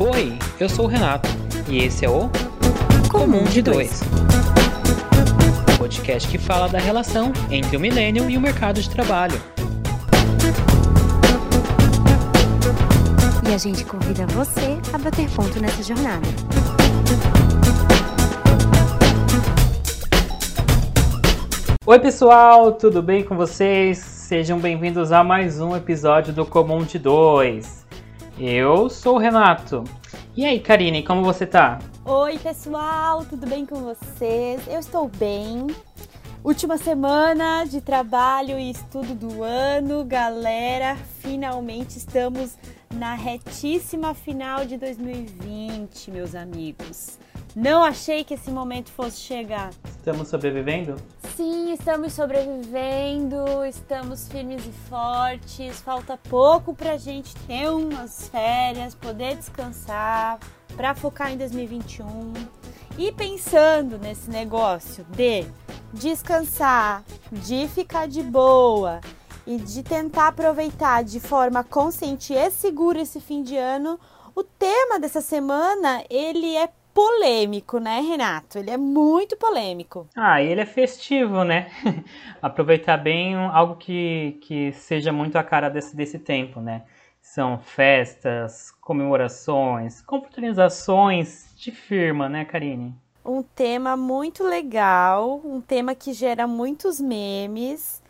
Oi, eu sou o Renato e esse é o Comum de Dois. Podcast que fala da relação entre o milênio e o mercado de trabalho. E a gente convida você a bater ponto nessa jornada. Oi, pessoal, tudo bem com vocês? Sejam bem-vindos a mais um episódio do Comum de Dois. Eu sou o Renato. E aí, Karine, como você tá? Oi, pessoal, tudo bem com vocês? Eu estou bem. Última semana de trabalho e estudo do ano, galera. Finalmente estamos na retíssima final de 2020, meus amigos. Não achei que esse momento fosse chegar. Estamos sobrevivendo? Sim, estamos sobrevivendo, estamos firmes e fortes. Falta pouco pra gente ter umas férias, poder descansar, pra focar em 2021. E pensando nesse negócio de descansar, de ficar de boa e de tentar aproveitar de forma consciente e segura esse fim de ano, o tema dessa semana ele é polêmico, né, Renato? Ele é muito polêmico. Ah, e ele é festivo, né? Aproveitar bem algo que, que seja muito a cara desse, desse tempo, né? São festas, comemorações, confraternizações de firma, né, Karine? Um tema muito legal, um tema que gera muitos memes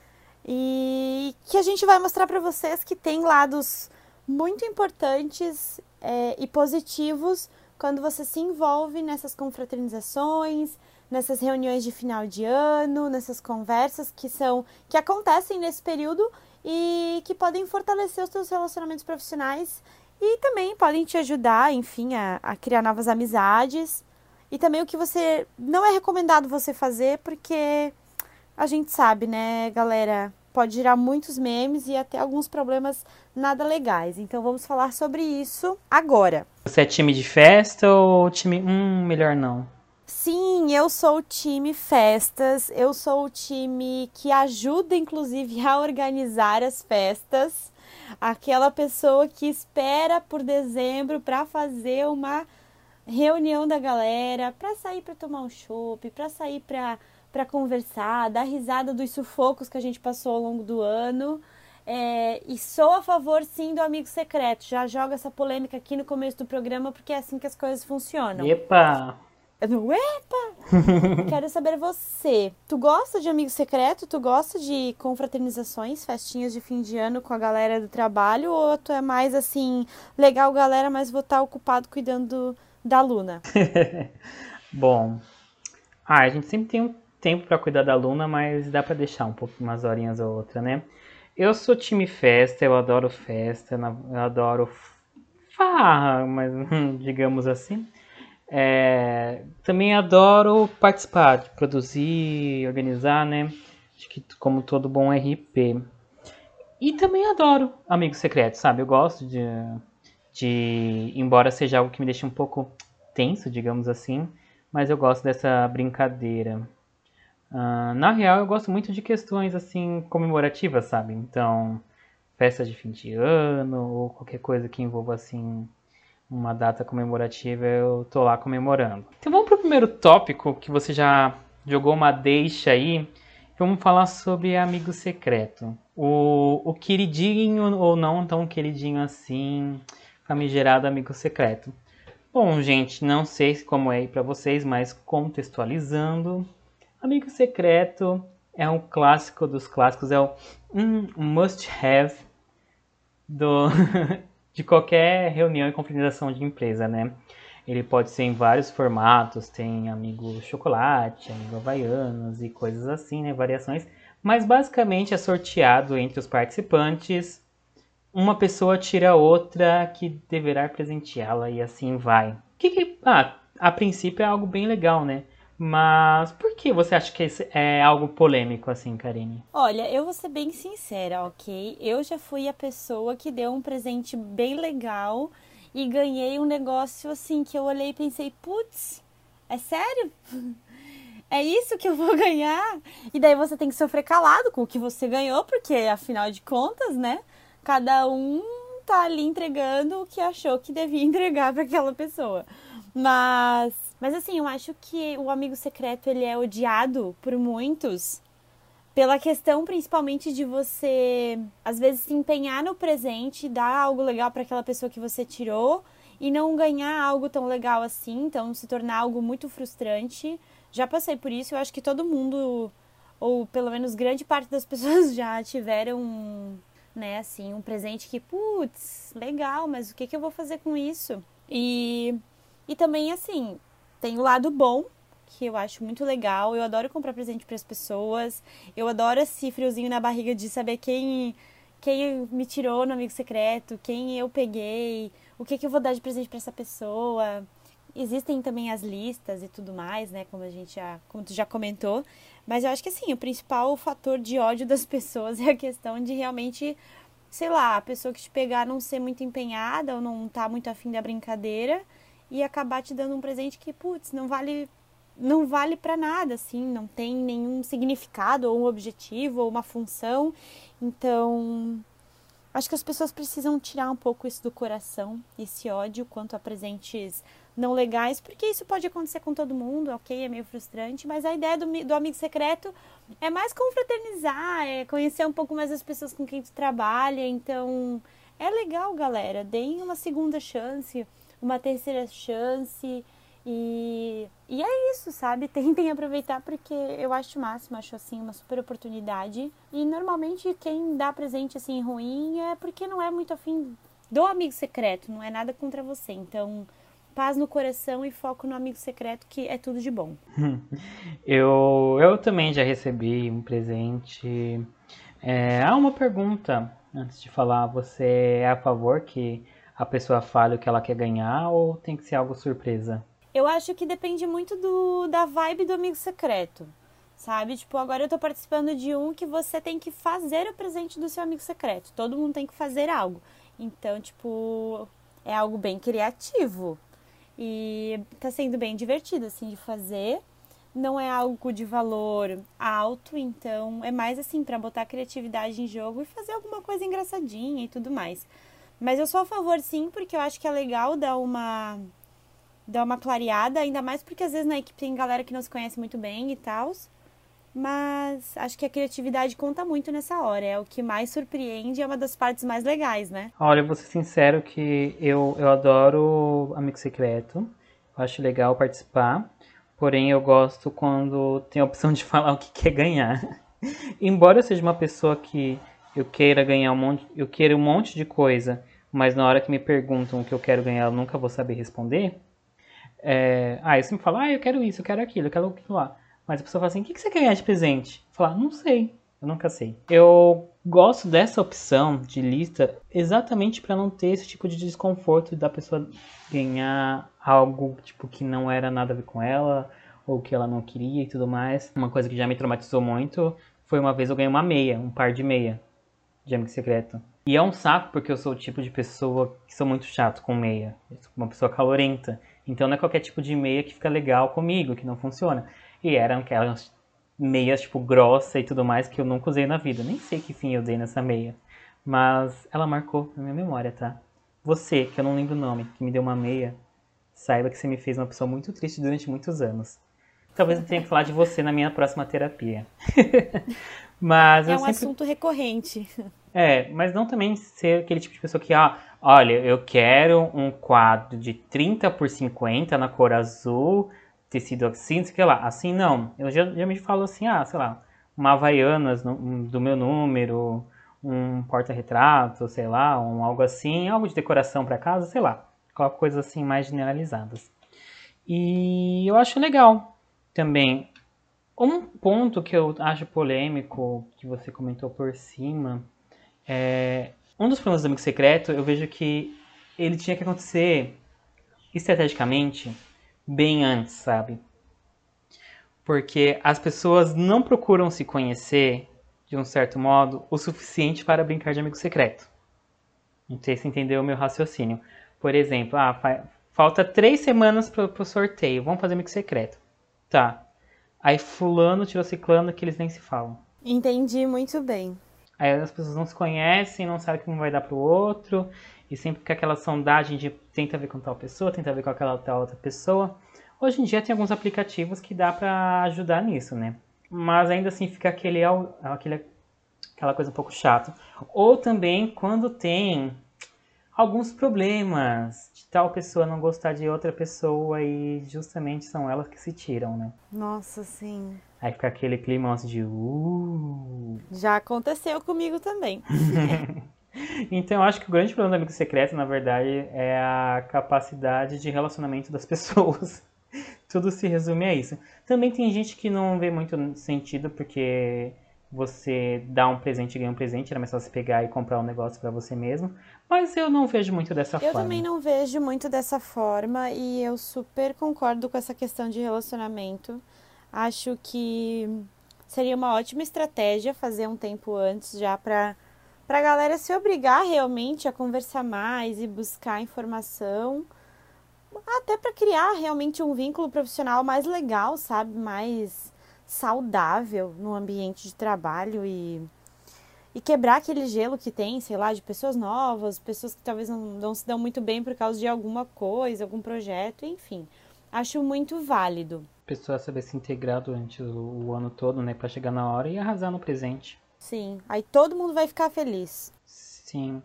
e que a gente vai mostrar para vocês que tem lados muito importantes é, e positivos quando você se envolve nessas confraternizações, nessas reuniões de final de ano, nessas conversas que são que acontecem nesse período e que podem fortalecer os seus relacionamentos profissionais e também podem te ajudar, enfim, a, a criar novas amizades. E também o que você não é recomendado você fazer, porque a gente sabe, né, galera, pode gerar muitos memes e até alguns problemas nada legais. Então vamos falar sobre isso agora. Você é time de festa ou time. Hum, melhor não. Sim, eu sou o time festas, eu sou o time que ajuda, inclusive, a organizar as festas. Aquela pessoa que espera por dezembro para fazer uma reunião da galera, para sair para tomar um chopp, para sair para para conversar, dar risada dos sufocos que a gente passou ao longo do ano. É, e sou a favor, sim, do amigo secreto. Já joga essa polêmica aqui no começo do programa, porque é assim que as coisas funcionam. Epa! Não, epa! Quero saber você. Tu gosta de amigo secreto? Tu gosta de confraternizações, festinhas de fim de ano com a galera do trabalho? Ou tu é mais assim, legal, galera, mas vou estar ocupado cuidando da Luna? Bom, ah, a gente sempre tem um tempo para cuidar da Luna, mas dá para deixar um pouco, umas horinhas ou outra, né? Eu sou time festa, eu adoro festa, eu adoro farra, mas digamos assim. É, também adoro participar, produzir, organizar, né? Acho que como todo bom RP. E também adoro amigos secretos, sabe? Eu gosto de, de, embora seja algo que me deixe um pouco tenso, digamos assim, mas eu gosto dessa brincadeira. Uh, na real, eu gosto muito de questões assim comemorativas, sabe? Então, festa de fim de ano ou qualquer coisa que envolva assim uma data comemorativa, eu tô lá comemorando. Então, vamos pro primeiro tópico que você já jogou uma deixa aí. Vamos falar sobre amigo secreto. O, o queridinho ou não tão queridinho assim, famigerado amigo secreto. Bom, gente, não sei como é aí para vocês, mas contextualizando, Amigo Secreto é um clássico dos clássicos, é um must have do, de qualquer reunião e confraternização de empresa, né? Ele pode ser em vários formatos, tem amigo chocolate, amigo havaianos e coisas assim, né? Variações. Mas basicamente é sorteado entre os participantes. Uma pessoa tira outra que deverá presenteá-la e assim vai. Que que, ah, a princípio é algo bem legal, né? Mas por que você acha que é algo polêmico assim, Karine? Olha, eu vou ser bem sincera, ok? Eu já fui a pessoa que deu um presente bem legal e ganhei um negócio assim que eu olhei e pensei, putz, é sério? É isso que eu vou ganhar? E daí você tem que sofrer calado com o que você ganhou, porque afinal de contas, né? Cada um tá ali entregando o que achou que devia entregar para aquela pessoa. Mas, mas assim, eu acho que o amigo secreto ele é odiado por muitos pela questão principalmente de você às vezes se empenhar no presente, dar algo legal para aquela pessoa que você tirou e não ganhar algo tão legal assim, então se tornar algo muito frustrante. Já passei por isso, eu acho que todo mundo ou pelo menos grande parte das pessoas já tiveram, né, assim, um presente que, putz, legal, mas o que, que eu vou fazer com isso? E, e também, assim, tem o lado bom, que eu acho muito legal. Eu adoro comprar presente para as pessoas. Eu adoro esse friozinho na barriga de saber quem quem me tirou no amigo secreto, quem eu peguei, o que, que eu vou dar de presente para essa pessoa. Existem também as listas e tudo mais, né? Como a gente já, como tu já comentou. Mas eu acho que assim, o principal fator de ódio das pessoas é a questão de realmente, sei lá, a pessoa que te pegar não ser muito empenhada ou não tá muito afim da brincadeira e acabar te dando um presente que, putz, não vale não vale para nada, assim, não tem nenhum significado ou um objetivo ou uma função. Então, acho que as pessoas precisam tirar um pouco isso do coração, esse ódio quanto a presentes não legais, porque isso pode acontecer com todo mundo, ok? É meio frustrante, mas a ideia do, do amigo secreto é mais confraternizar, é conhecer um pouco mais as pessoas com quem tu trabalha. Então, é legal, galera. Deem uma segunda chance, uma terceira chance. E, e é isso, sabe? Tentem aproveitar porque eu acho o máximo, acho assim uma super oportunidade. E normalmente quem dá presente assim ruim é porque não é muito afim do amigo secreto, não é nada contra você. Então, paz no coração e foco no amigo secreto, que é tudo de bom. eu, eu também já recebi um presente. É, há uma pergunta antes de falar: você é a favor que a pessoa fale o que ela quer ganhar ou tem que ser algo surpresa? Eu acho que depende muito do, da vibe do amigo secreto. Sabe? Tipo, agora eu tô participando de um que você tem que fazer o presente do seu amigo secreto. Todo mundo tem que fazer algo. Então, tipo, é algo bem criativo. E tá sendo bem divertido, assim, de fazer. Não é algo de valor alto, então é mais assim, para botar a criatividade em jogo e fazer alguma coisa engraçadinha e tudo mais. Mas eu sou a favor, sim, porque eu acho que é legal dar uma dar uma clareada, ainda mais porque às vezes na equipe tem galera que não se conhece muito bem e tal. Mas acho que a criatividade conta muito nessa hora. É o que mais surpreende, é uma das partes mais legais, né? Olha, vou ser sincero que eu, eu adoro Amigo Secreto. Eu acho legal participar. Porém, eu gosto quando tem a opção de falar o que quer ganhar. Embora eu seja uma pessoa que eu queira ganhar um monte, eu queira um monte de coisa, mas na hora que me perguntam o que eu quero ganhar, eu nunca vou saber responder. É, ah, eu sempre falo, ah, eu quero isso, eu quero aquilo, eu quero aquilo lá. Mas a pessoa fala assim, o que você quer ganhar de presente? Falar, não sei, eu nunca sei. Eu gosto dessa opção de lista exatamente para não ter esse tipo de desconforto da pessoa ganhar algo tipo que não era nada a ver com ela ou que ela não queria e tudo mais. Uma coisa que já me traumatizou muito foi uma vez eu ganhei uma meia, um par de meia de amigo secreto. E é um saco porque eu sou o tipo de pessoa que sou muito chato com meia. Eu sou uma pessoa calorenta. Então não é qualquer tipo de meia que fica legal comigo, que não funciona. E eram aquelas meias, tipo, grossa e tudo mais que eu nunca usei na vida. Nem sei que fim eu dei nessa meia. Mas ela marcou na minha memória, tá? Você, que eu não lembro o nome, que me deu uma meia, saiba que você me fez uma pessoa muito triste durante muitos anos. Talvez eu tenha que falar de você na minha próxima terapia. mas é um sempre... assunto recorrente. É, mas não também ser aquele tipo de pessoa que, ah, olha, eu quero um quadro de 30 por 50 na cor azul, tecido assim, não sei o que lá. Assim não. Eu já, já me falo assim, ah, sei lá, uma Havaianas no, do meu número, um porta-retrato, sei lá, um algo assim, algo de decoração para casa, sei lá. Coloco coisas assim mais generalizadas. E eu acho legal também. Um ponto que eu acho polêmico, que você comentou por cima, é, um dos problemas do Amigo Secreto, eu vejo que ele tinha que acontecer estrategicamente bem antes, sabe? Porque as pessoas não procuram se conhecer, de um certo modo, o suficiente para brincar de amigo secreto. Não sei se entendeu o meu raciocínio. Por exemplo, ah, fa falta três semanas para o sorteio, vamos fazer amigo secreto. Tá. Aí fulano tirou ciclano que eles nem se falam. Entendi muito bem. Aí as pessoas não se conhecem, não sabem como vai dar pro outro, e sempre com aquela sondagem de tenta ver com tal pessoa, tenta ver com aquela tal outra pessoa. Hoje em dia tem alguns aplicativos que dá para ajudar nisso, né? Mas ainda assim fica aquele, aquele, aquela coisa um pouco chata. Ou também quando tem alguns problemas tal pessoa não gostar de outra pessoa e justamente são elas que se tiram, né? Nossa, sim. Aí fica aquele clima assim de uh. Já aconteceu comigo também. então eu acho que o grande problema do amigo secreto, na verdade, é a capacidade de relacionamento das pessoas. Tudo se resume a isso. Também tem gente que não vê muito sentido porque você dá um presente e ganha um presente, era mais fácil pegar e comprar um negócio para você mesmo. Mas eu não vejo muito dessa eu forma. Eu também não vejo muito dessa forma e eu super concordo com essa questão de relacionamento. Acho que seria uma ótima estratégia fazer um tempo antes já para para a galera se obrigar realmente a conversar mais e buscar informação, até para criar realmente um vínculo profissional mais legal, sabe, mais saudável no ambiente de trabalho e, e quebrar aquele gelo que tem, sei lá, de pessoas novas, pessoas que talvez não, não se dão muito bem por causa de alguma coisa, algum projeto, enfim. Acho muito válido. Pessoa saber se integrar durante o, o ano todo, né, para chegar na hora e arrasar no presente. Sim, aí todo mundo vai ficar feliz. Sim.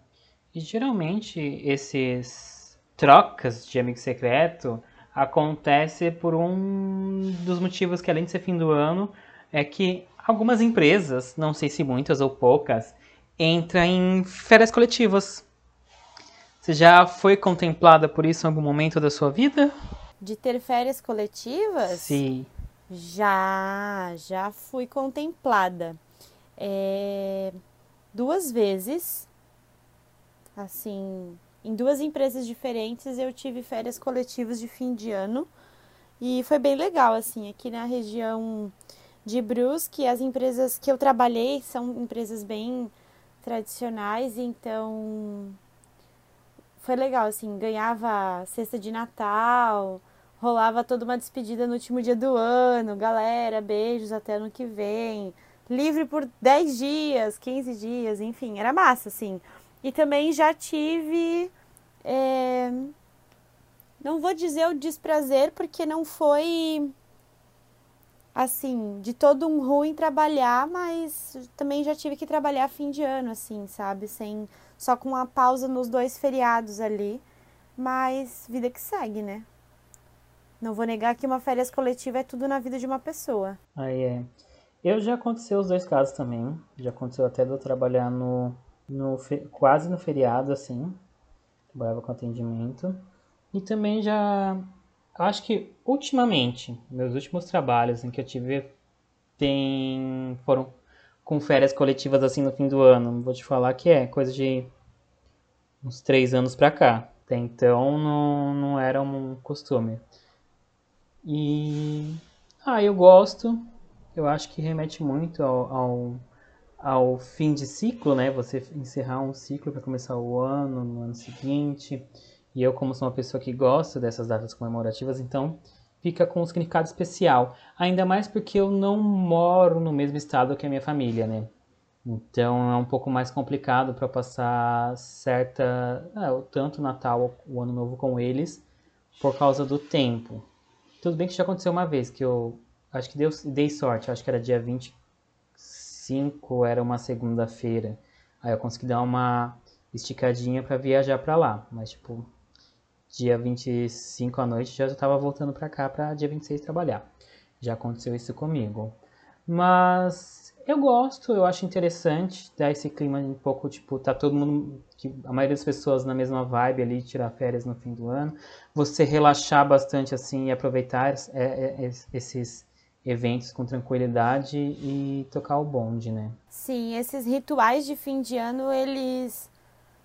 E geralmente esses trocas de amigo secreto acontece por um dos motivos que, além de ser fim do ano, é que algumas empresas, não sei se muitas ou poucas, entram em férias coletivas. Você já foi contemplada por isso em algum momento da sua vida? De ter férias coletivas? Sim. Já, já fui contemplada. É, duas vezes. Assim, em duas empresas diferentes eu tive férias coletivas de fim de ano. E foi bem legal assim aqui na região de Brusque as empresas que eu trabalhei são empresas bem tradicionais então foi legal assim ganhava cesta de Natal rolava toda uma despedida no último dia do ano galera beijos até ano que vem. Livre por 10 dias 15 dias enfim era massa assim e também já tive. É, não vou dizer o desprazer, porque não foi assim, de todo um ruim trabalhar, mas também já tive que trabalhar fim de ano, assim, sabe? Sem, só com uma pausa nos dois feriados ali. Mas vida que segue, né? Não vou negar que uma férias coletiva é tudo na vida de uma pessoa. Aí é. Eu já aconteceu os dois casos também. Já aconteceu até de eu trabalhar no no quase no feriado, assim. Trabalhava com atendimento. E também já. Acho que ultimamente, meus últimos trabalhos em que eu tive tem, foram com férias coletivas assim no fim do ano. Vou te falar que é coisa de uns três anos pra cá. Até então não, não era um costume. E. Ah, eu gosto. Eu acho que remete muito ao, ao ao fim de ciclo, né? Você encerrar um ciclo para começar o ano, no ano seguinte. E eu, como sou uma pessoa que gosta dessas datas comemorativas, então fica com um significado especial. Ainda mais porque eu não moro no mesmo estado que a minha família, né? Então é um pouco mais complicado para passar certa. É, tanto Natal o Ano Novo com eles, por causa do tempo. Tudo bem que já aconteceu uma vez, que eu acho que deu, dei sorte, acho que era dia 20 5 era uma segunda-feira. Aí eu consegui dar uma esticadinha para viajar para lá. Mas, tipo, dia 25 à noite já estava voltando para cá para dia 26 trabalhar. Já aconteceu isso comigo. Mas eu gosto, eu acho interessante dar esse clima um pouco, tipo, tá todo mundo, a maioria das pessoas na mesma vibe ali, tirar férias no fim do ano. Você relaxar bastante assim e aproveitar é, é, esses eventos com tranquilidade e tocar o bonde, né? Sim, esses rituais de fim de ano, eles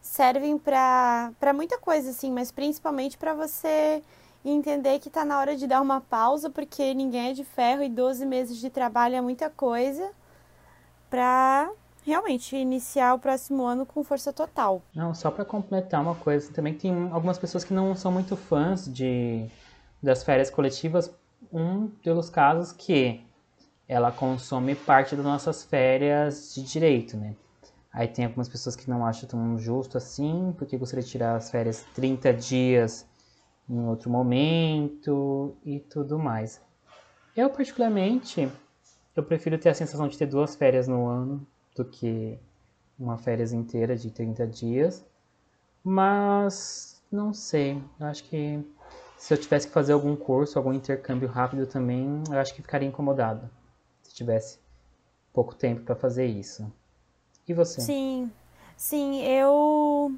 servem para muita coisa, assim, mas principalmente para você entender que está na hora de dar uma pausa, porque ninguém é de ferro e 12 meses de trabalho é muita coisa, para realmente iniciar o próximo ano com força total. Não, só para completar uma coisa, também tem algumas pessoas que não são muito fãs de das férias coletivas um pelos casos que ela consome parte das nossas férias de direito, né? Aí tem algumas pessoas que não acham tão justo assim, porque gostaria de tirar as férias 30 dias em outro momento e tudo mais. Eu, particularmente, eu prefiro ter a sensação de ter duas férias no ano do que uma férias inteira de 30 dias. Mas não sei, eu acho que se eu tivesse que fazer algum curso, algum intercâmbio rápido também, eu acho que ficaria incomodado se tivesse pouco tempo para fazer isso. E você? Sim, sim, eu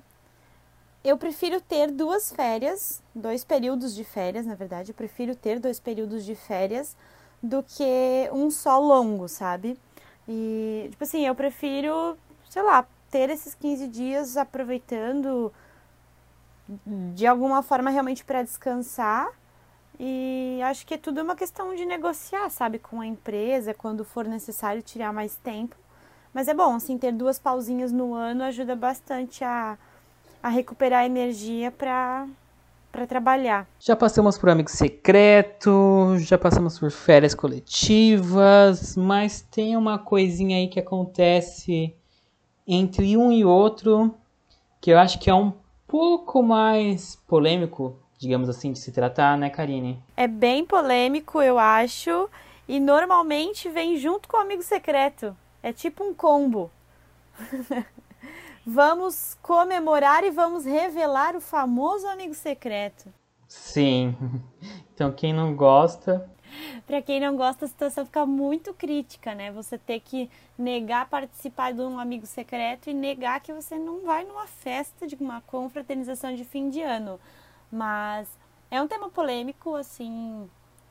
eu prefiro ter duas férias, dois períodos de férias, na verdade, eu prefiro ter dois períodos de férias do que um só longo, sabe? E, tipo assim, eu prefiro, sei lá, ter esses 15 dias aproveitando de alguma forma realmente para descansar. E acho que é tudo uma questão de negociar, sabe, com a empresa, quando for necessário tirar mais tempo. Mas é bom, assim, ter duas pausinhas no ano ajuda bastante a, a recuperar energia para para trabalhar. Já passamos por amigo secreto, já passamos por férias coletivas, mas tem uma coisinha aí que acontece entre um e outro que eu acho que é um pouco mais polêmico, digamos assim, de se tratar, né, Karine? É bem polêmico, eu acho, e normalmente vem junto com o amigo secreto. É tipo um combo. vamos comemorar e vamos revelar o famoso amigo secreto. Sim. Então quem não gosta. Para quem não gosta, a situação fica muito crítica, né? Você ter que negar participar de um amigo secreto e negar que você não vai numa festa de uma confraternização de fim de ano. Mas é um tema polêmico, assim,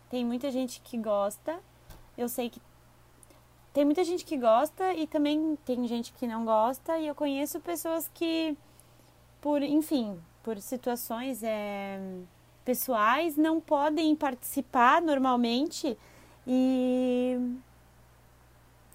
tem muita gente que gosta. Eu sei que tem muita gente que gosta e também tem gente que não gosta e eu conheço pessoas que por enfim por situações é, pessoais não podem participar normalmente e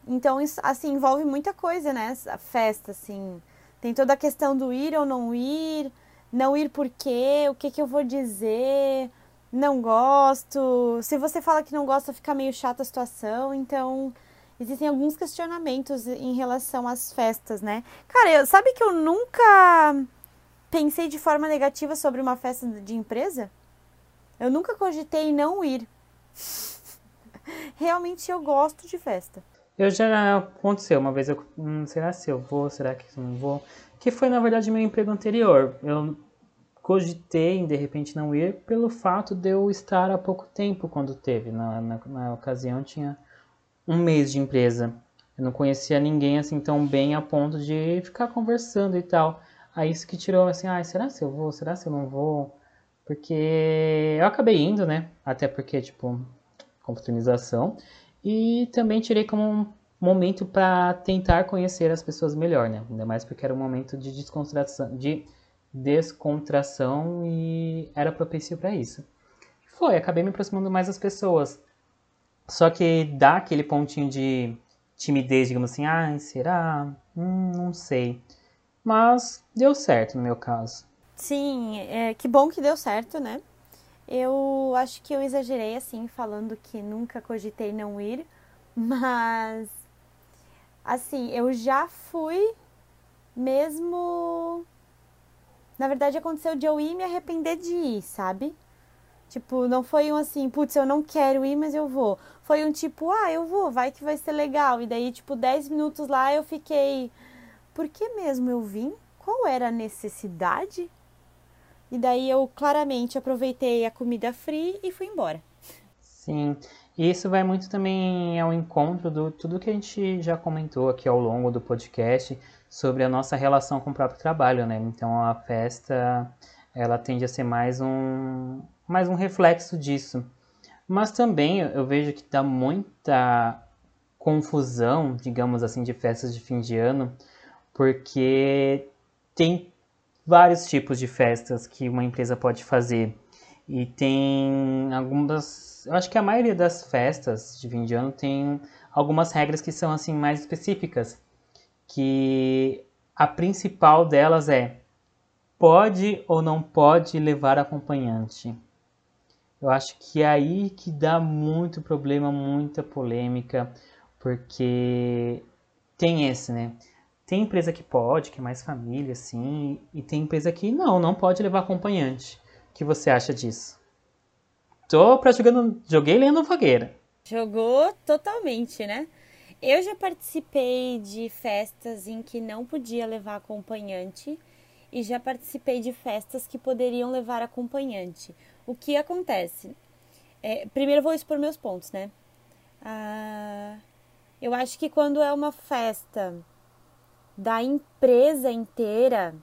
então isso assim envolve muita coisa né a festa assim. Tem toda a questão do ir ou não ir não ir por quê o que que eu vou dizer não gosto. Se você fala que não gosta fica meio chata a situação. Então existem alguns questionamentos em relação às festas, né? Cara, eu, sabe que eu nunca pensei de forma negativa sobre uma festa de empresa? Eu nunca cogitei não ir. Realmente eu gosto de festa. Eu já aconteceu uma vez, eu hum, será se eu vou, será que não vou? Que foi na verdade meu emprego anterior. Eu cogitei em de repente não ir pelo fato de eu estar há pouco tempo quando teve. Na, na, na ocasião tinha um mês de empresa. Eu não conhecia ninguém assim tão bem a ponto de ficar conversando e tal. Aí isso que tirou assim, ah, será se eu vou? Será se eu não vou? Porque eu acabei indo, né? Até porque, tipo, confraternização. E também tirei como um momento para tentar conhecer as pessoas melhor, né? Ainda mais porque era um momento de descontração, de descontração e era propício para isso. Foi, acabei me aproximando mais das pessoas. Só que dá aquele pontinho de timidez, digamos assim, ah, será? Hum, não sei. Mas deu certo no meu caso. Sim, é, que bom que deu certo, né? Eu acho que eu exagerei assim, falando que nunca cogitei não ir, mas assim, eu já fui mesmo. Na verdade, aconteceu de eu ir me arrepender de ir, sabe? Tipo, não foi um assim, putz, eu não quero ir, mas eu vou. Foi um tipo, ah, eu vou, vai que vai ser legal. E daí, tipo, 10 minutos lá eu fiquei, por que mesmo eu vim? Qual era a necessidade? E daí eu claramente aproveitei a comida free e fui embora. Sim, e isso vai muito também ao encontro do tudo que a gente já comentou aqui ao longo do podcast sobre a nossa relação com o próprio trabalho, né? Então a festa ela tende a ser mais um, mais um reflexo disso. Mas também eu vejo que dá muita confusão, digamos assim, de festas de fim de ano, porque tem vários tipos de festas que uma empresa pode fazer. E tem algumas. Eu acho que a maioria das festas de fim de ano tem algumas regras que são assim mais específicas. Que a principal delas é pode ou não pode levar acompanhante. Eu acho que é aí que dá muito problema, muita polêmica, porque tem esse, né? Tem empresa que pode, que é mais família, assim, e tem empresa que não, não pode levar acompanhante. O que você acha disso? Tô pra jogando, joguei lendo fogueira. Jogou totalmente, né? Eu já participei de festas em que não podia levar acompanhante e já participei de festas que poderiam levar acompanhante. O que acontece? É, primeiro vou expor meus pontos, né? Ah, eu acho que quando é uma festa da empresa inteira,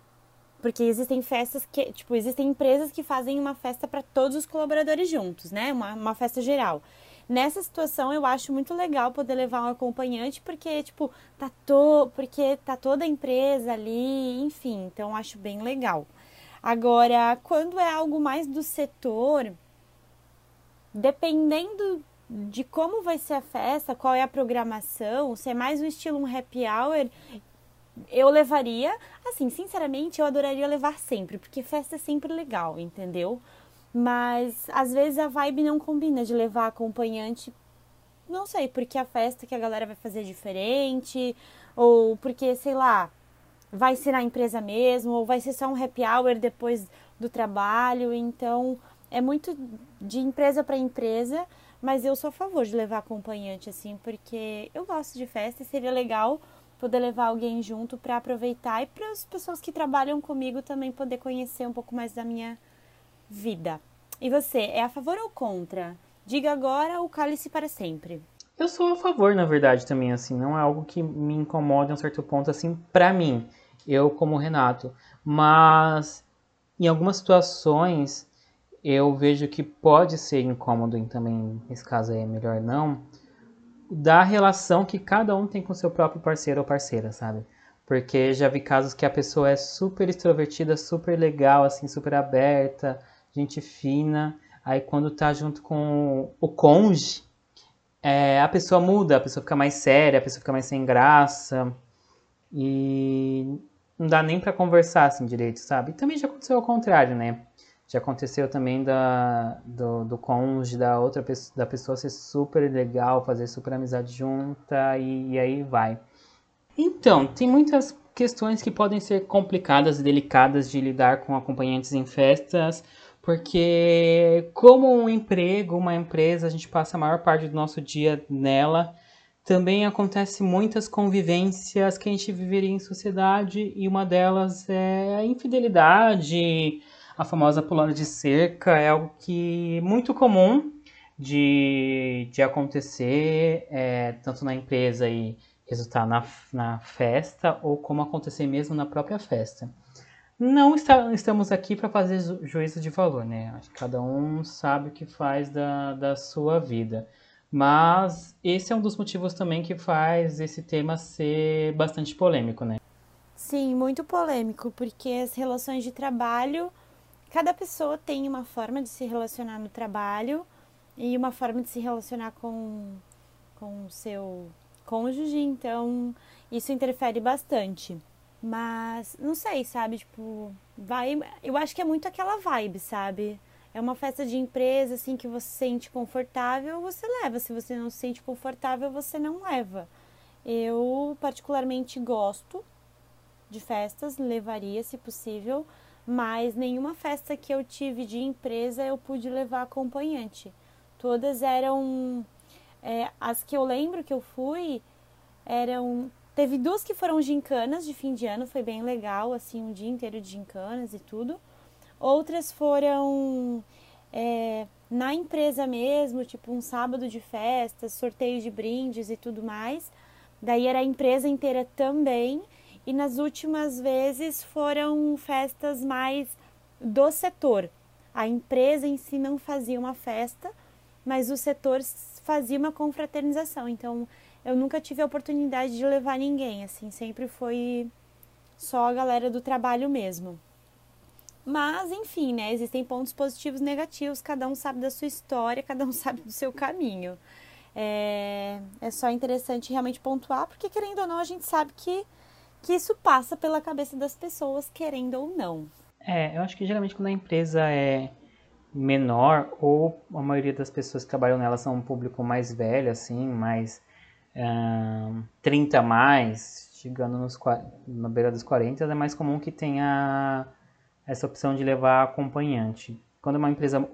porque existem festas que, tipo, existem empresas que fazem uma festa para todos os colaboradores juntos, né? Uma, uma festa geral. Nessa situação, eu acho muito legal poder levar um acompanhante, porque, tipo, tá, to... porque tá toda a empresa ali, enfim, então acho bem legal. Agora, quando é algo mais do setor, dependendo de como vai ser a festa, qual é a programação, se é mais um estilo um happy hour, eu levaria, assim, sinceramente, eu adoraria levar sempre, porque festa é sempre legal, entendeu? Mas às vezes a vibe não combina de levar acompanhante. Não sei, porque a festa que a galera vai fazer é diferente, ou porque, sei lá, vai ser na empresa mesmo, ou vai ser só um happy hour depois do trabalho. Então, é muito de empresa para empresa, mas eu sou a favor de levar acompanhante, assim, porque eu gosto de festa e seria legal poder levar alguém junto para aproveitar e para as pessoas que trabalham comigo também poder conhecer um pouco mais da minha vida. E você, é a favor ou contra? Diga agora ou cale-se para sempre. Eu sou a favor, na verdade, também, assim, não é algo que me incomoda em um certo ponto, assim, para mim, eu como Renato. Mas, em algumas situações, eu vejo que pode ser incômodo, e também, nesse caso é melhor não, da relação que cada um tem com seu próprio parceiro ou parceira, sabe? Porque já vi casos que a pessoa é super extrovertida, super legal, assim, super aberta, gente fina. Aí quando tá junto com o cônjuge, é, a pessoa muda, a pessoa fica mais séria, a pessoa fica mais sem graça. E não dá nem para conversar assim direito, sabe? E também já aconteceu ao contrário, né? Já aconteceu também da, do, do cônjuge, da outra pessoa, da pessoa ser super legal, fazer super amizade junta e, e aí vai. Então, tem muitas questões que podem ser complicadas e delicadas de lidar com acompanhantes em festas, porque como um emprego, uma empresa, a gente passa a maior parte do nosso dia nela, também acontece muitas convivências que a gente viveria em sociedade e uma delas é a infidelidade, a famosa pulando de cerca, é algo que é muito comum de, de acontecer é, tanto na empresa e resultar na, na festa ou como acontecer mesmo na própria festa. Não está, estamos aqui para fazer ju juízo de valor, né? Acho que cada um sabe o que faz da, da sua vida. Mas esse é um dos motivos também que faz esse tema ser bastante polêmico, né? Sim, muito polêmico, porque as relações de trabalho, cada pessoa tem uma forma de se relacionar no trabalho e uma forma de se relacionar com com o seu cônjuge, então isso interfere bastante. Mas não sei, sabe? Tipo, vai. Eu acho que é muito aquela vibe, sabe? É uma festa de empresa, assim, que você se sente confortável, você leva. Se você não se sente confortável, você não leva. Eu, particularmente, gosto de festas, levaria se possível, mas nenhuma festa que eu tive de empresa eu pude levar acompanhante. Todas eram. É, as que eu lembro que eu fui eram Teve duas que foram gincanas de fim de ano, foi bem legal, assim, um dia inteiro de gincanas e tudo. Outras foram é, na empresa mesmo, tipo um sábado de festas, sorteio de brindes e tudo mais. Daí era a empresa inteira também. E nas últimas vezes foram festas mais do setor. A empresa em si não fazia uma festa, mas o setor fazia uma confraternização. Então eu nunca tive a oportunidade de levar ninguém, assim, sempre foi só a galera do trabalho mesmo. Mas, enfim, né? Existem pontos positivos e negativos, cada um sabe da sua história, cada um sabe do seu caminho. É, é só interessante realmente pontuar, porque querendo ou não, a gente sabe que, que isso passa pela cabeça das pessoas, querendo ou não. É, eu acho que geralmente quando a empresa é menor, ou a maioria das pessoas que trabalham nela são um público mais velho, assim, mais 30 mais, chegando nos, na beira dos 40, é mais comum que tenha essa opção de levar acompanhante. Quando é uma empresa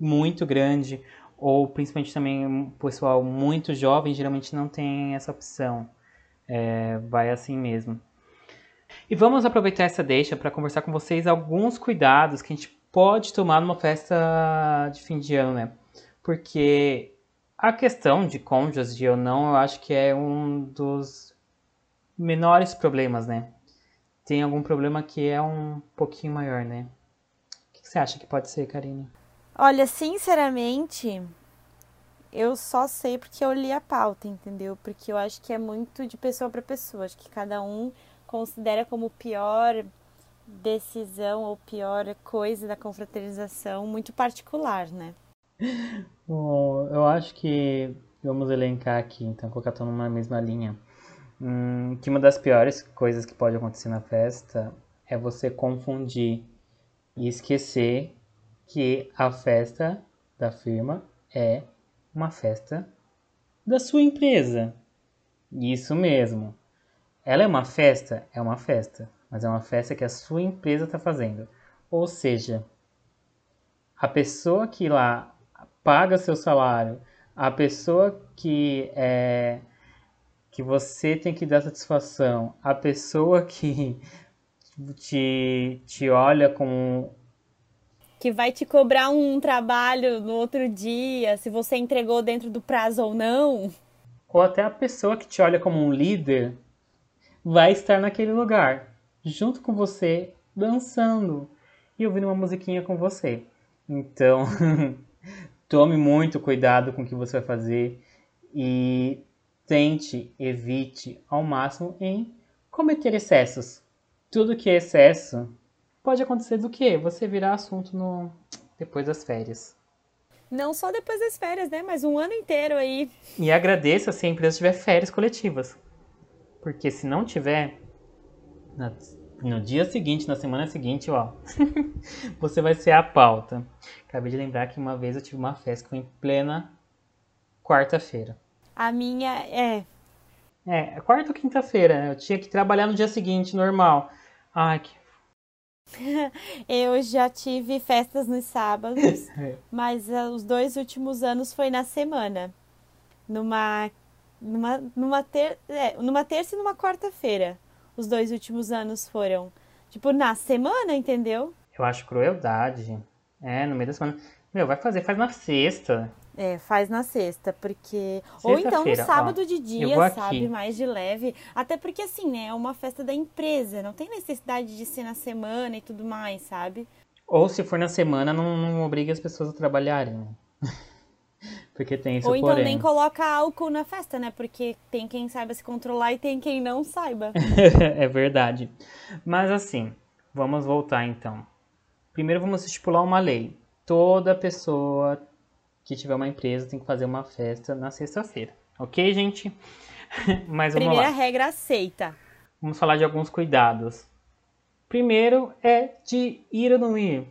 muito grande ou principalmente também um pessoal muito jovem, geralmente não tem essa opção. É, vai assim mesmo. E vamos aproveitar essa deixa para conversar com vocês alguns cuidados que a gente pode tomar numa festa de fim de ano, né? Porque a questão de cônjuge ou não, eu acho que é um dos menores problemas, né? Tem algum problema que é um pouquinho maior, né? O que você acha que pode ser, Karine? Olha, sinceramente, eu só sei porque eu li a pauta, entendeu? Porque eu acho que é muito de pessoa para pessoa. Acho que cada um considera como pior decisão ou pior coisa da confraternização muito particular, né? Bom, eu acho que vamos elencar aqui, então colocar tudo numa mesma linha. Hum, que uma das piores coisas que pode acontecer na festa é você confundir e esquecer que a festa da firma é uma festa da sua empresa. Isso mesmo. Ela é uma festa? É uma festa. Mas é uma festa que a sua empresa está fazendo. Ou seja, a pessoa que lá paga seu salário, a pessoa que é que você tem que dar satisfação, a pessoa que te, te olha com que vai te cobrar um trabalho no outro dia, se você entregou dentro do prazo ou não. Ou até a pessoa que te olha como um líder vai estar naquele lugar, junto com você, dançando e ouvindo uma musiquinha com você. Então, tome muito cuidado com o que você vai fazer e tente, evite ao máximo em cometer excessos. Tudo que é excesso pode acontecer do que? Você virar assunto no depois das férias. Não só depois das férias, né? Mas um ano inteiro aí. E agradeça se a empresa tiver férias coletivas. Porque se não tiver, no dia seguinte, na semana seguinte, ó, você vai ser a pauta. Acabei de lembrar que uma vez eu tive uma festa em plena quarta-feira. A minha é. É, quarta ou quinta-feira, né? Eu tinha que trabalhar no dia seguinte, normal. Ai, que eu já tive festas nos sábados, é. mas uh, os dois últimos anos foi na semana. Numa, numa, numa, ter, é, numa terça e numa quarta-feira. Os dois últimos anos foram. Tipo, na semana, entendeu? Eu acho crueldade. É, no meio da semana. Meu, vai fazer, faz na sexta. É, faz na sexta, porque. Ou então no sábado ó, de dia, sabe? Mais de leve. Até porque, assim, né? É uma festa da empresa. Não tem necessidade de ser na semana e tudo mais, sabe? Ou se for na semana, não, não obriga as pessoas a trabalharem, né? porque tem isso Ou então porém. nem coloca álcool na festa, né? Porque tem quem saiba se controlar e tem quem não saiba. é verdade. Mas assim, vamos voltar então. Primeiro vamos estipular uma lei. Toda pessoa que tiver uma empresa tem que fazer uma festa na sexta-feira. Ok, gente? Mas vamos Primeira lá. regra aceita. Vamos falar de alguns cuidados. Primeiro é de ir ou não ir.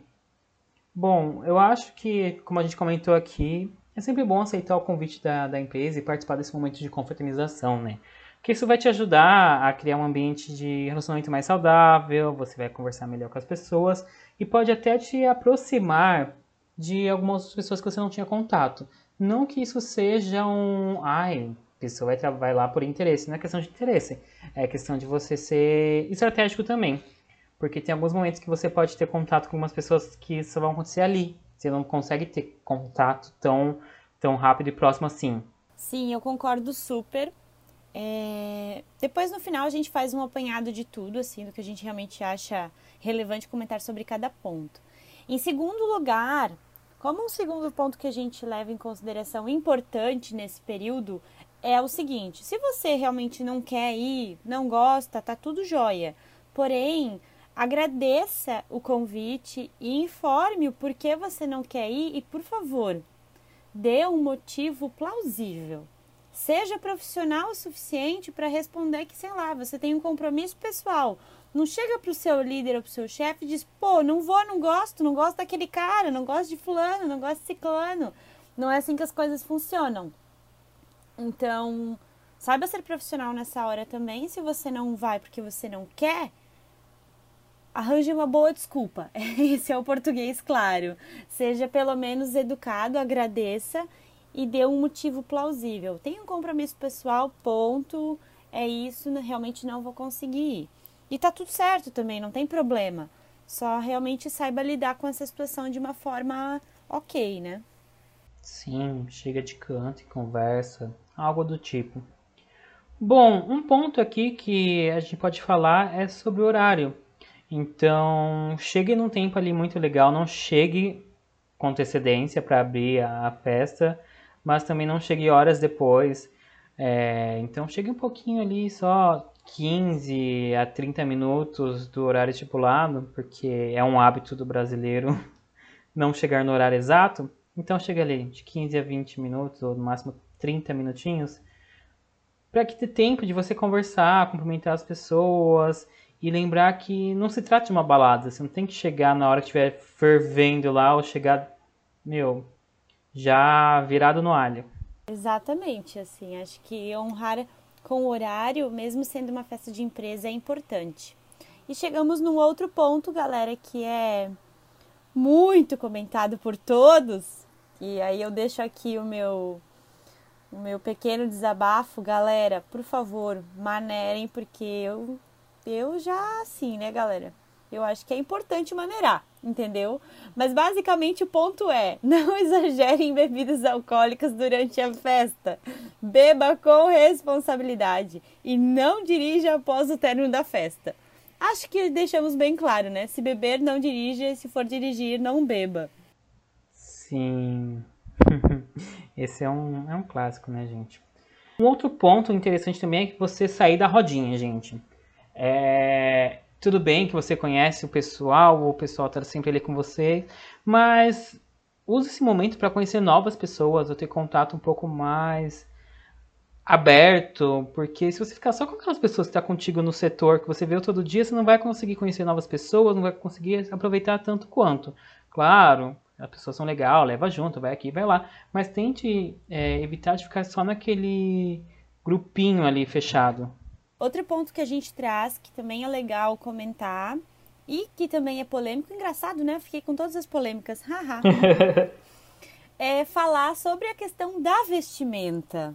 Bom, eu acho que, como a gente comentou aqui, é sempre bom aceitar o convite da, da empresa e participar desse momento de confraternização, né? Porque isso vai te ajudar a criar um ambiente de relacionamento mais saudável, você vai conversar melhor com as pessoas e pode até te aproximar de algumas pessoas que você não tinha contato. Não que isso seja um. Ai, pessoa vai, vai lá por interesse. Não é questão de interesse. É questão de você ser estratégico também. Porque tem alguns momentos que você pode ter contato com umas pessoas que só vão acontecer ali. Você não consegue ter contato tão, tão rápido e próximo assim. Sim, eu concordo super. É... Depois no final a gente faz um apanhado de tudo, assim, do que a gente realmente acha relevante comentar sobre cada ponto. Em segundo lugar, como um segundo ponto que a gente leva em consideração importante nesse período é o seguinte: se você realmente não quer ir, não gosta, tá tudo jóia. Porém, agradeça o convite e informe o porquê você não quer ir e, por favor, dê um motivo plausível. Seja profissional o suficiente para responder que, sei lá, você tem um compromisso pessoal não chega pro seu líder ou pro seu chefe e diz, pô, não vou, não gosto, não gosto daquele cara, não gosto de fulano, não gosto de ciclano. Não é assim que as coisas funcionam. Então, Saiba ser profissional nessa hora também. Se você não vai porque você não quer, arranje uma boa desculpa. Esse é o português claro. Seja pelo menos educado, agradeça e dê um motivo plausível. Tem um compromisso pessoal, ponto. É isso, realmente não vou conseguir ir. E tá tudo certo também, não tem problema. Só realmente saiba lidar com essa situação de uma forma ok, né? Sim, chega de canto e conversa, algo do tipo. Bom, um ponto aqui que a gente pode falar é sobre o horário. Então, chegue num tempo ali muito legal, não chegue com antecedência para abrir a festa, mas também não chegue horas depois. É, então, chegue um pouquinho ali, só 15 a 30 minutos do horário estipulado, porque é um hábito do brasileiro não chegar no horário exato. Então, chega ali de 15 a 20 minutos, ou no máximo 30 minutinhos para que ter tempo de você conversar, cumprimentar as pessoas e lembrar que não se trata de uma balada. Você não tem que chegar na hora que estiver fervendo lá ou chegar, meu, já virado no alho. Exatamente, assim, acho que honrar com o horário, mesmo sendo uma festa de empresa, é importante. E chegamos num outro ponto, galera, que é muito comentado por todos. E aí eu deixo aqui o meu o meu pequeno desabafo, galera, por favor, manerem, porque eu, eu já assim, né, galera? Eu acho que é importante maneirar, entendeu? Mas basicamente o ponto é: não exagere em bebidas alcoólicas durante a festa. Beba com responsabilidade e não dirija após o término da festa. Acho que deixamos bem claro, né? Se beber, não dirija, se for dirigir, não beba. Sim. Esse é um, é um clássico, né, gente? Um outro ponto interessante também é que você sair da rodinha, gente. É, tudo bem que você conhece o pessoal, o pessoal está sempre ali com você, mas use esse momento para conhecer novas pessoas, ou ter contato um pouco mais aberto, porque se você ficar só com aquelas pessoas que estão tá contigo no setor, que você vê todo dia, você não vai conseguir conhecer novas pessoas, não vai conseguir aproveitar tanto quanto. Claro, as pessoas são legal, leva junto, vai aqui, vai lá. Mas tente é, evitar de ficar só naquele grupinho ali fechado. Outro ponto que a gente traz, que também é legal comentar, e que também é polêmico, engraçado, né? Fiquei com todas as polêmicas, haha. é falar sobre a questão da vestimenta.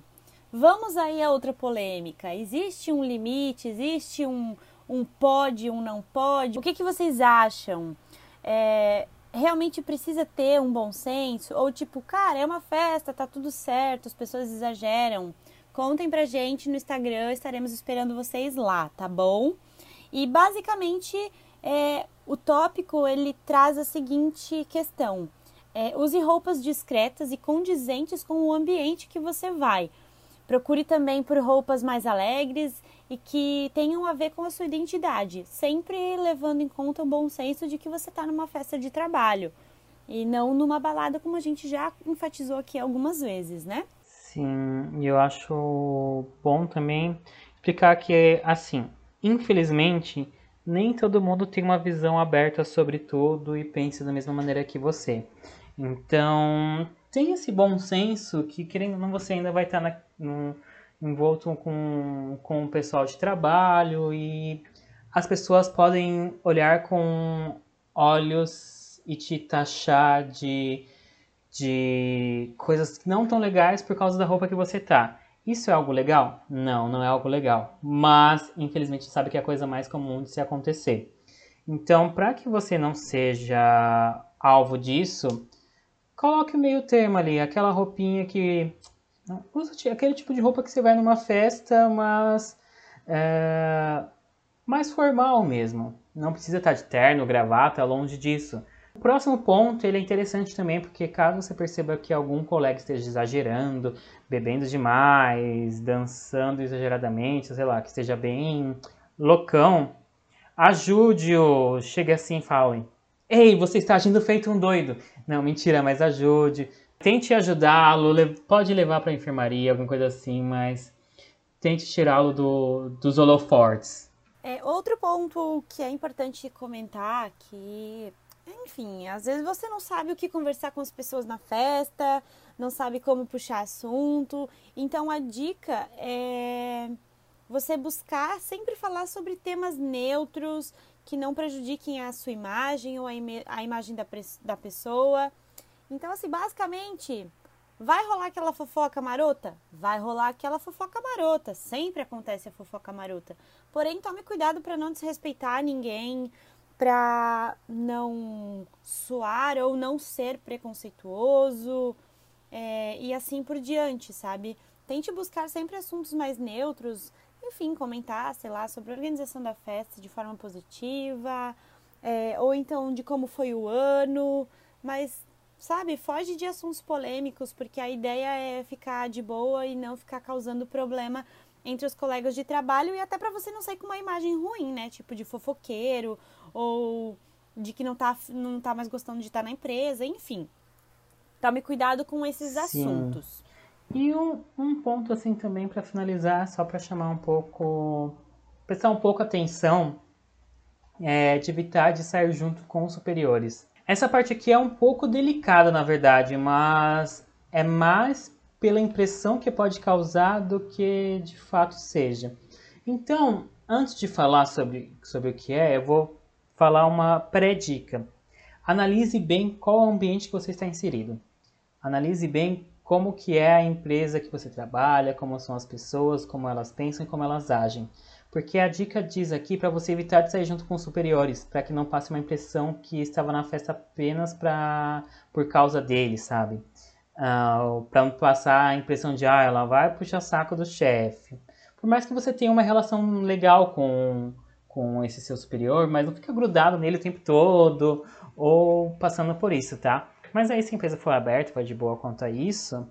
Vamos aí a outra polêmica. Existe um limite? Existe um, um pode, um não pode? O que, que vocês acham? É, realmente precisa ter um bom senso? Ou tipo, cara, é uma festa, tá tudo certo, as pessoas exageram. Contem pra gente no Instagram, estaremos esperando vocês lá, tá bom? E basicamente é, o tópico ele traz a seguinte questão: é, use roupas discretas e condizentes com o ambiente que você vai. Procure também por roupas mais alegres e que tenham a ver com a sua identidade, sempre levando em conta o bom senso de que você está numa festa de trabalho e não numa balada, como a gente já enfatizou aqui algumas vezes, né? Sim, e eu acho bom também explicar que, assim, infelizmente, nem todo mundo tem uma visão aberta sobre tudo e pensa da mesma maneira que você. Então, tem esse bom senso que, querendo ou não, você ainda vai estar na, no, envolto com, com o pessoal de trabalho e as pessoas podem olhar com olhos e te taxar de, de coisas não tão legais por causa da roupa que você tá. Isso é algo legal? Não, não é algo legal. Mas, infelizmente, sabe que é a coisa mais comum de se acontecer. Então, para que você não seja alvo disso, coloque o meio termo ali, aquela roupinha que Usa aquele tipo de roupa que você vai numa festa, mas é, mais formal mesmo. Não precisa estar de terno, gravata, longe disso. O próximo ponto ele é interessante também, porque caso você perceba que algum colega esteja exagerando, bebendo demais, dançando exageradamente, sei lá, que esteja bem loucão, ajude-o. Chegue assim e fale: Ei, você está agindo feito um doido. Não, mentira, mas ajude. Tente ajudá-lo, pode levar para a enfermaria, alguma coisa assim, mas tente tirá-lo do, dos holofortes. É, outro ponto que é importante comentar, que enfim, às vezes você não sabe o que conversar com as pessoas na festa, não sabe como puxar assunto. Então a dica é você buscar sempre falar sobre temas neutros que não prejudiquem a sua imagem ou a, im a imagem da, da pessoa. Então, assim, basicamente, vai rolar aquela fofoca marota? Vai rolar aquela fofoca marota. Sempre acontece a fofoca marota. Porém, tome cuidado para não desrespeitar ninguém, para não soar ou não ser preconceituoso é, e assim por diante, sabe? Tente buscar sempre assuntos mais neutros, enfim, comentar, sei lá, sobre a organização da festa de forma positiva, é, ou então de como foi o ano, mas, sabe, foge de assuntos polêmicos, porque a ideia é ficar de boa e não ficar causando problema entre os colegas de trabalho e até para você não sair com uma imagem ruim, né? Tipo de fofoqueiro ou de que não tá, não tá mais gostando de estar na empresa, enfim. Tome cuidado com esses Sim. assuntos. E um, um ponto assim também para finalizar, só para chamar um pouco, prestar um pouco atenção, é de evitar de sair junto com os superiores. Essa parte aqui é um pouco delicada, na verdade, mas é mais pela impressão que pode causar do que de fato seja. Então, antes de falar sobre, sobre o que é, eu vou falar uma pré-dica. Analise bem qual é o ambiente que você está inserido. Analise bem como que é a empresa que você trabalha, como são as pessoas, como elas pensam e como elas agem. Porque a dica diz aqui para você evitar de sair junto com os superiores, para que não passe uma impressão que estava na festa apenas pra, por causa deles, sabe? Uh, para não passar a impressão de, ah, ela vai puxar saco do chefe. Por mais que você tenha uma relação legal com, com esse seu superior, mas não fica grudado nele o tempo todo ou passando por isso, tá? Mas aí se a empresa for aberta, for de boa quanto a isso,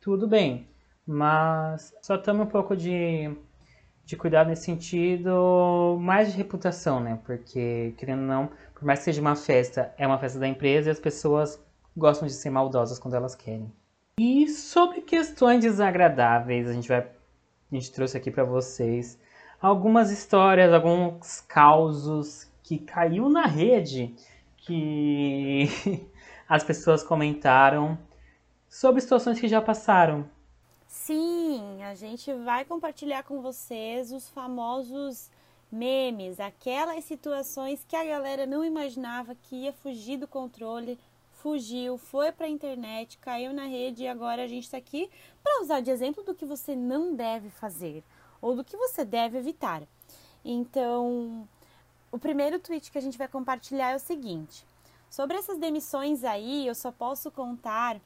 tudo bem. Mas só tome um pouco de, de cuidado nesse sentido, mais de reputação, né? Porque, querendo ou não, por mais que seja uma festa, é uma festa da empresa e as pessoas gostam de ser maldosas quando elas querem. E sobre questões desagradáveis, a gente vai a gente trouxe aqui para vocês algumas histórias, alguns causos que caiu na rede que as pessoas comentaram sobre situações que já passaram. Sim, a gente vai compartilhar com vocês os famosos memes, aquelas situações que a galera não imaginava que ia fugir do controle, fugiu, foi para a internet, caiu na rede e agora a gente está aqui para usar de exemplo do que você não deve fazer ou do que você deve evitar. Então, o primeiro tweet que a gente vai compartilhar é o seguinte: sobre essas demissões aí, eu só posso contar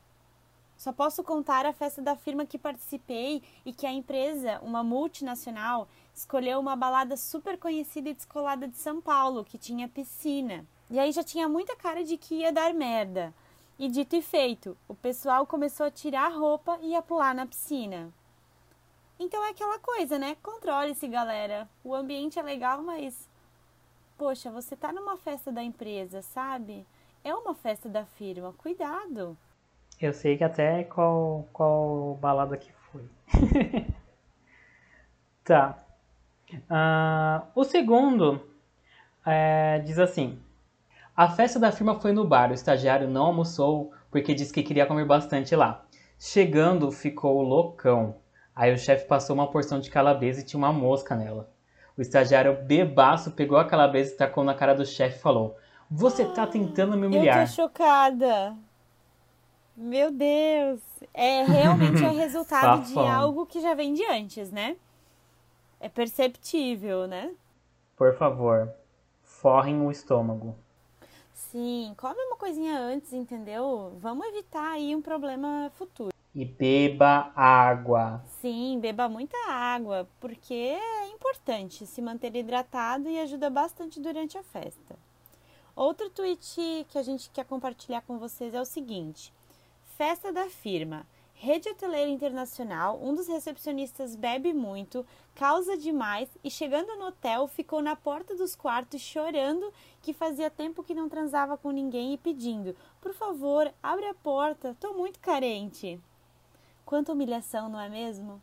só posso contar a festa da firma que participei e que a empresa, uma multinacional, escolheu uma balada super conhecida e descolada de São Paulo, que tinha piscina. E aí já tinha muita cara de que ia dar merda. E dito e feito, o pessoal começou a tirar a roupa e a pular na piscina. Então é aquela coisa, né? Controle-se, galera. O ambiente é legal, mas. Poxa, você tá numa festa da empresa, sabe? É uma festa da firma. Cuidado. Eu sei que até qual, qual balada que foi. tá. Uh, o segundo é, diz assim: A festa da firma foi no bar. O estagiário não almoçou porque disse que queria comer bastante lá. Chegando, ficou loucão. Aí o chefe passou uma porção de calabresa e tinha uma mosca nela. O estagiário bebaço pegou a calabresa e tacou na cara do chefe e falou: Você tá tentando me humilhar. Eu tô chocada. Meu Deus. É realmente é resultado de algo que já vem de antes, né? É perceptível, né? Por favor, forrem o estômago. Sim, come uma coisinha antes, entendeu? Vamos evitar aí um problema futuro. E beba água. Sim, beba muita água, porque é importante se manter hidratado e ajuda bastante durante a festa. Outro tweet que a gente quer compartilhar com vocês é o seguinte: Festa da firma. Rede Hoteleira Internacional, um dos recepcionistas bebe muito, causa demais e chegando no hotel ficou na porta dos quartos chorando que fazia tempo que não transava com ninguém e pedindo: "Por favor, abre a porta, tô muito carente". Quanta humilhação, não é mesmo?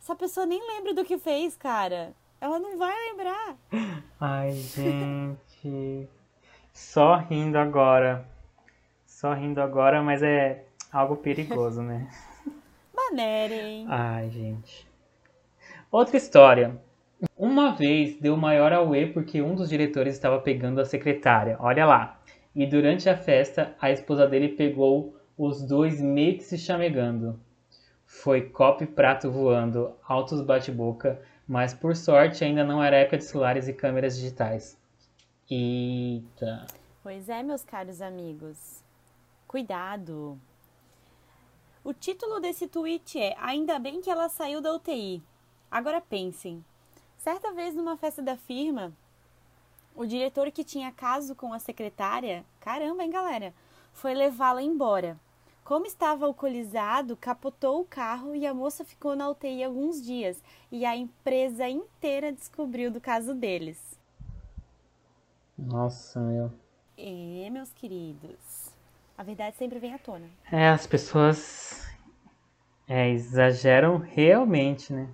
Essa pessoa nem lembra do que fez, cara. Ela não vai lembrar. Ai, gente. Só rindo agora. Só rindo agora, mas é algo perigoso, né? Manerem. Ai, gente. Outra história. Uma vez deu maior auê porque um dos diretores estava pegando a secretária. Olha lá. E durante a festa, a esposa dele pegou os dois meio que se chamegando. Foi copo e prato voando, altos bate-boca, mas por sorte ainda não era época de celulares e câmeras digitais. Eita. Pois é, meus caros amigos. Cuidado. O título desse tweet é Ainda bem que ela saiu da UTI. Agora pensem. Certa vez numa festa da firma, o diretor que tinha caso com a secretária, caramba, hein, galera, foi levá-la embora. Como estava alcoolizado, capotou o carro e a moça ficou na UTI alguns dias e a empresa inteira descobriu do caso deles. Nossa, meu. É, meus queridos. A verdade sempre vem à tona. É, as pessoas é, exageram realmente, né?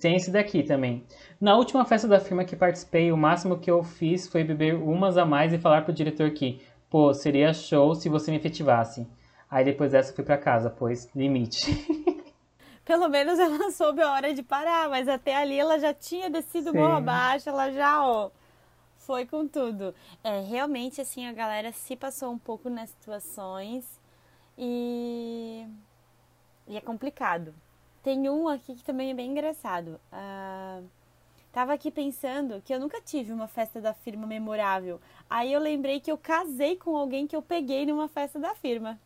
Tem esse daqui também. Na última festa da firma que participei, o máximo que eu fiz foi beber umas a mais e falar pro diretor que, pô, seria show se você me efetivasse. Aí depois dessa eu fui pra casa, pois limite. Pelo menos ela soube a hora de parar, mas até ali ela já tinha descido Sim. morro abaixo, ela já, ó, foi com tudo. É, realmente, assim, a galera se passou um pouco nas situações e, e é complicado. Tem um aqui que também é bem engraçado. Uh, tava aqui pensando que eu nunca tive uma festa da firma memorável. Aí eu lembrei que eu casei com alguém que eu peguei numa festa da firma.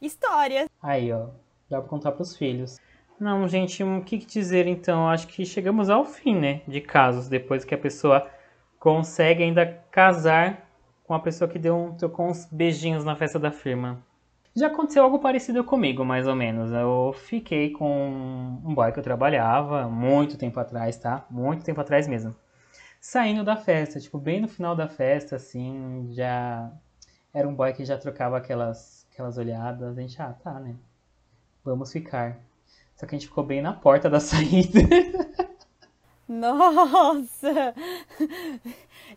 História. Aí, ó. Dá pra contar pros filhos. Não, gente, o que dizer então? Acho que chegamos ao fim, né? De casos, depois que a pessoa consegue ainda casar com a pessoa que deu um, com uns beijinhos na festa da firma. Já aconteceu algo parecido comigo, mais ou menos. Eu fiquei com um boy que eu trabalhava muito tempo atrás, tá? Muito tempo atrás mesmo. Saindo da festa, tipo, bem no final da festa, assim, já era um boy que já trocava aquelas, aquelas olhadas. A gente, ah, tá, né? Vamos ficar. Só que a gente ficou bem na porta da saída. Nossa!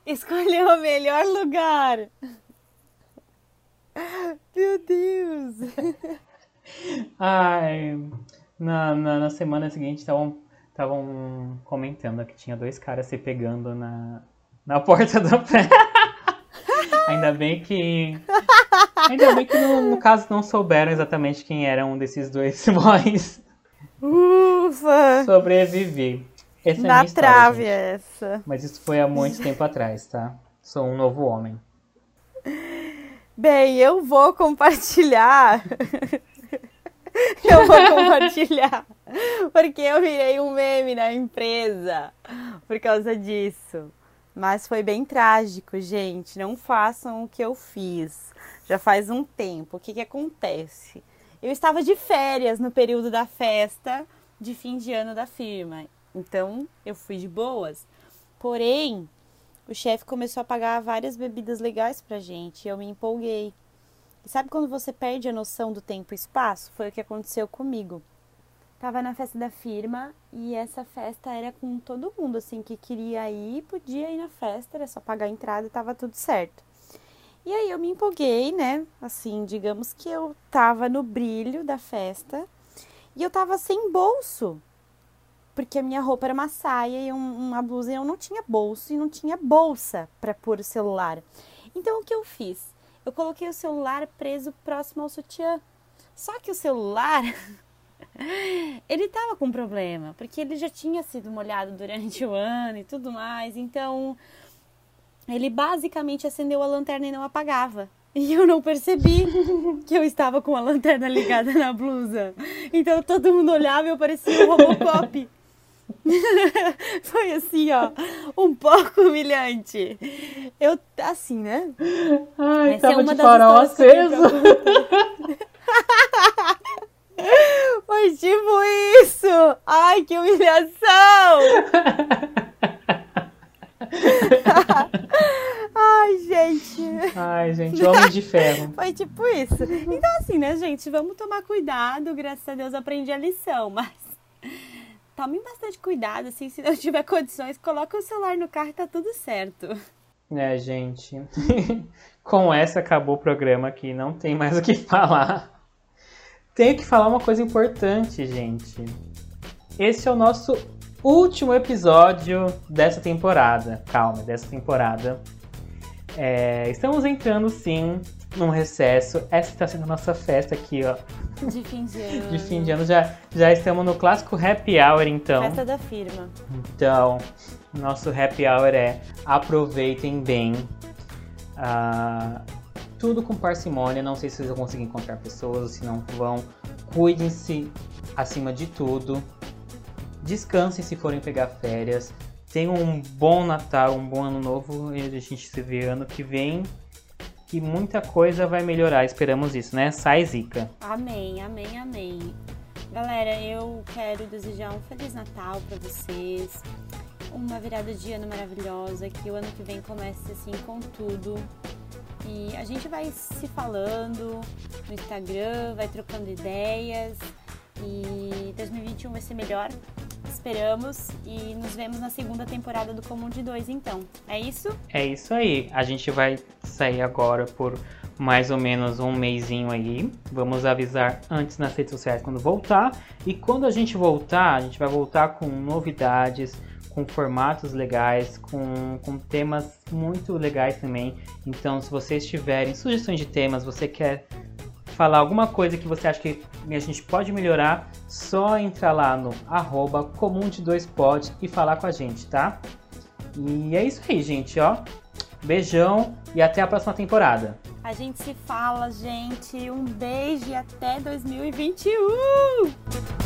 Escolheu o melhor lugar. Meu Deus! Ai, na, na, na semana seguinte estavam comentando que tinha dois caras se pegando na, na porta do pé. ainda bem que. Ainda bem que no, no, caso não souberam exatamente quem era um desses dois boys. Ufa! Sobrevivi. Essa na é trave essa. Mas isso foi há muito tempo atrás, tá? Sou um novo homem. Bem, eu vou compartilhar. eu vou compartilhar. Porque eu virei um meme na empresa por causa disso. Mas foi bem trágico, gente. Não façam o que eu fiz. Já faz um tempo. O que, que acontece? Eu estava de férias no período da festa de fim de ano da firma. Então eu fui de boas. Porém, o chefe começou a pagar várias bebidas legais pra gente e eu me empolguei. E sabe quando você perde a noção do tempo e espaço? Foi o que aconteceu comigo. Tava na festa da firma e essa festa era com todo mundo, assim, que queria ir, podia ir na festa, era só pagar a entrada e tava tudo certo. E aí eu me empolguei, né? Assim, digamos que eu tava no brilho da festa e eu tava sem bolso porque a minha roupa era uma saia e um, uma blusa e eu não tinha bolso e não tinha bolsa para pôr o celular. Então o que eu fiz? Eu coloquei o celular preso próximo ao sutiã. Só que o celular ele tava com problema, porque ele já tinha sido molhado durante o ano e tudo mais. Então ele basicamente acendeu a lanterna e não apagava. E eu não percebi que eu estava com a lanterna ligada na blusa. Então todo mundo olhava e eu parecia um Robocop. Foi assim, ó, um pouco humilhante. Eu, assim, né? Ai, Essa é tava é uma de farol aceso. Foi tipo isso! Ai, que humilhação! Ai, gente. Ai, gente, homem de ferro. Foi tipo isso. Então, assim, né, gente? Vamos tomar cuidado. Graças a Deus aprendi a lição, mas tomem bastante cuidado, assim, se não tiver condições, coloca o celular no carro e tá tudo certo. É, gente. Com essa acabou o programa aqui, não tem mais o que falar. Tenho que falar uma coisa importante, gente. Esse é o nosso último episódio dessa temporada. Calma, dessa temporada. É, estamos entrando sim num recesso. Essa está sendo a nossa festa aqui, ó. De fim de ano. De fim de ano. Já, já estamos no clássico happy hour, então. Festa da firma. Então, nosso happy hour é aproveitem bem. Ah, tudo com parcimônia. Não sei se vocês vão conseguir encontrar pessoas se não vão. Cuidem-se acima de tudo. Descansem se forem pegar férias. Tenham um bom Natal, um bom ano novo. E a gente se vê ano que vem. Que muita coisa vai melhorar. Esperamos isso, né? Sai zica. Amém, amém, amém. Galera, eu quero desejar um Feliz Natal para vocês. Uma virada de ano maravilhosa. Que o ano que vem comece assim com tudo. E a gente vai se falando no Instagram, vai trocando ideias. E 2021 vai ser melhor. Esperamos e nos vemos na segunda temporada do Comum de Dois, então. É isso? É isso aí. A gente vai sair agora por mais ou menos um mêsinho aí. Vamos avisar antes nas redes sociais quando voltar. E quando a gente voltar, a gente vai voltar com novidades, com formatos legais, com, com temas muito legais também. Então, se vocês tiverem sugestões de temas, você quer falar alguma coisa que você acha que a gente pode melhorar, só entrar lá no arroba comum de dois pod e falar com a gente, tá? E é isso aí, gente, ó. Beijão e até a próxima temporada. A gente se fala, gente. Um beijo e até 2021!